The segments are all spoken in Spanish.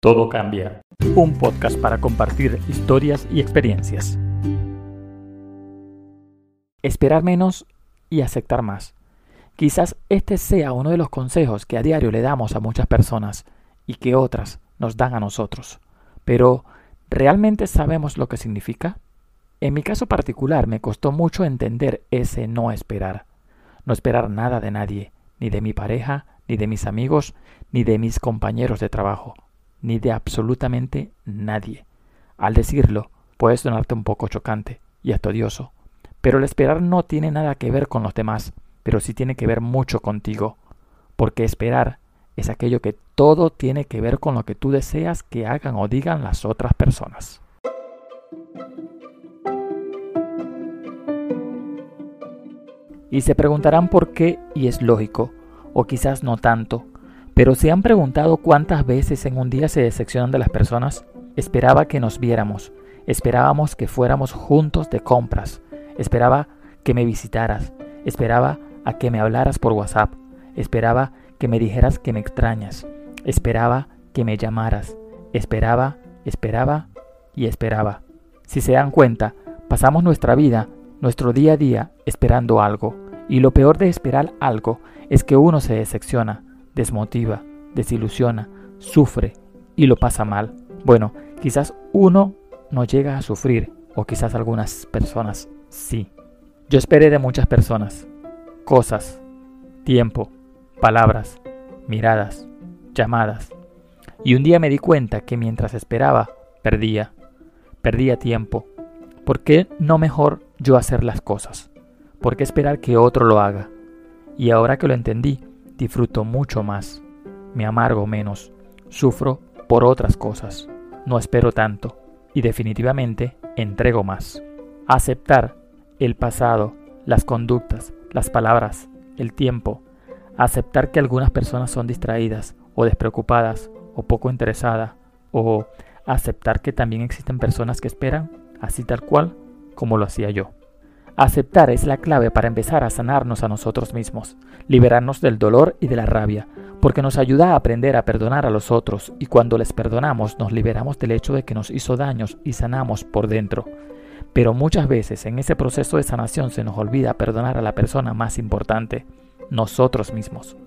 Todo cambia. Un podcast para compartir historias y experiencias. Esperar menos y aceptar más. Quizás este sea uno de los consejos que a diario le damos a muchas personas y que otras nos dan a nosotros. Pero, ¿realmente sabemos lo que significa? En mi caso particular me costó mucho entender ese no esperar. No esperar nada de nadie, ni de mi pareja, ni de mis amigos, ni de mis compañeros de trabajo ni de absolutamente nadie. Al decirlo, puede sonarte un poco chocante y hasta odioso, pero el esperar no tiene nada que ver con los demás, pero sí tiene que ver mucho contigo, porque esperar es aquello que todo tiene que ver con lo que tú deseas que hagan o digan las otras personas. Y se preguntarán por qué, y es lógico, o quizás no tanto, pero ¿se han preguntado cuántas veces en un día se decepcionan de las personas? Esperaba que nos viéramos, esperábamos que fuéramos juntos de compras, esperaba que me visitaras, esperaba a que me hablaras por WhatsApp, esperaba que me dijeras que me extrañas, esperaba que me llamaras, esperaba, esperaba y esperaba. Si se dan cuenta, pasamos nuestra vida, nuestro día a día, esperando algo, y lo peor de esperar algo es que uno se decepciona, desmotiva, desilusiona, sufre y lo pasa mal. Bueno, quizás uno no llega a sufrir o quizás algunas personas sí. Yo esperé de muchas personas, cosas, tiempo, palabras, miradas, llamadas. Y un día me di cuenta que mientras esperaba, perdía, perdía tiempo. ¿Por qué no mejor yo hacer las cosas? ¿Por qué esperar que otro lo haga? Y ahora que lo entendí, disfruto mucho más, me amargo menos, sufro por otras cosas, no espero tanto y definitivamente entrego más. Aceptar el pasado, las conductas, las palabras, el tiempo, aceptar que algunas personas son distraídas o despreocupadas o poco interesadas o aceptar que también existen personas que esperan así tal cual como lo hacía yo. Aceptar es la clave para empezar a sanarnos a nosotros mismos, liberarnos del dolor y de la rabia, porque nos ayuda a aprender a perdonar a los otros y cuando les perdonamos nos liberamos del hecho de que nos hizo daños y sanamos por dentro. Pero muchas veces en ese proceso de sanación se nos olvida perdonar a la persona más importante, nosotros mismos,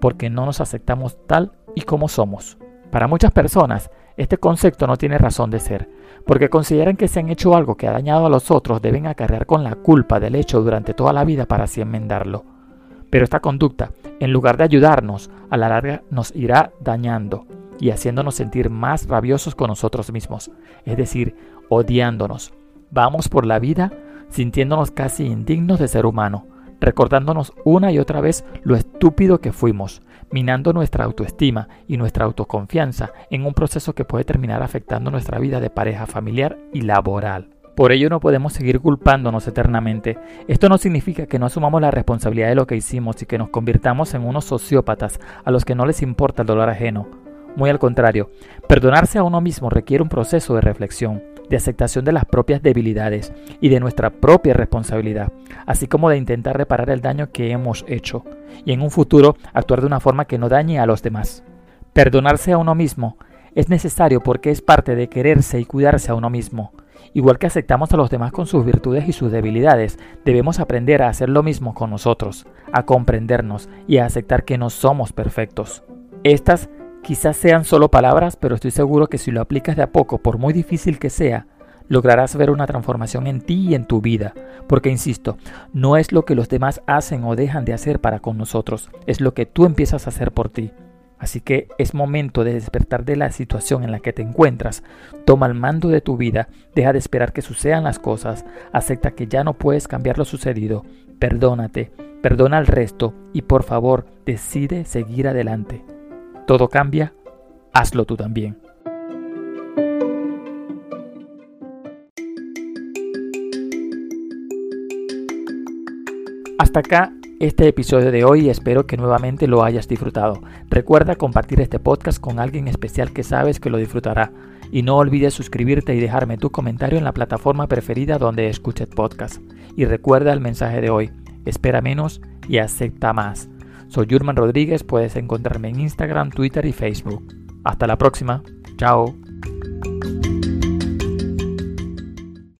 porque no nos aceptamos tal y como somos. Para muchas personas, este concepto no tiene razón de ser, porque consideran que si han hecho algo que ha dañado a los otros deben acarrear con la culpa del hecho durante toda la vida para así enmendarlo. Pero esta conducta, en lugar de ayudarnos, a la larga nos irá dañando y haciéndonos sentir más rabiosos con nosotros mismos, es decir, odiándonos. Vamos por la vida sintiéndonos casi indignos de ser humano, recordándonos una y otra vez lo estúpido que fuimos, minando nuestra autoestima y nuestra autoconfianza en un proceso que puede terminar afectando nuestra vida de pareja familiar y laboral. Por ello no podemos seguir culpándonos eternamente. Esto no significa que no asumamos la responsabilidad de lo que hicimos y que nos convirtamos en unos sociópatas a los que no les importa el dolor ajeno. Muy al contrario, perdonarse a uno mismo requiere un proceso de reflexión, de aceptación de las propias debilidades y de nuestra propia responsabilidad, así como de intentar reparar el daño que hemos hecho y en un futuro actuar de una forma que no dañe a los demás. Perdonarse a uno mismo es necesario porque es parte de quererse y cuidarse a uno mismo. Igual que aceptamos a los demás con sus virtudes y sus debilidades, debemos aprender a hacer lo mismo con nosotros, a comprendernos y a aceptar que no somos perfectos. Estas Quizás sean solo palabras, pero estoy seguro que si lo aplicas de a poco, por muy difícil que sea, lograrás ver una transformación en ti y en tu vida. Porque, insisto, no es lo que los demás hacen o dejan de hacer para con nosotros, es lo que tú empiezas a hacer por ti. Así que es momento de despertar de la situación en la que te encuentras. Toma el mando de tu vida, deja de esperar que sucedan las cosas, acepta que ya no puedes cambiar lo sucedido, perdónate, perdona al resto y por favor decide seguir adelante todo cambia, hazlo tú también. Hasta acá este episodio de hoy y espero que nuevamente lo hayas disfrutado. Recuerda compartir este podcast con alguien especial que sabes que lo disfrutará. Y no olvides suscribirte y dejarme tu comentario en la plataforma preferida donde escuches podcast. Y recuerda el mensaje de hoy, espera menos y acepta más. Soy Jurman Rodríguez, puedes encontrarme en Instagram, Twitter y Facebook. Hasta la próxima. Chao.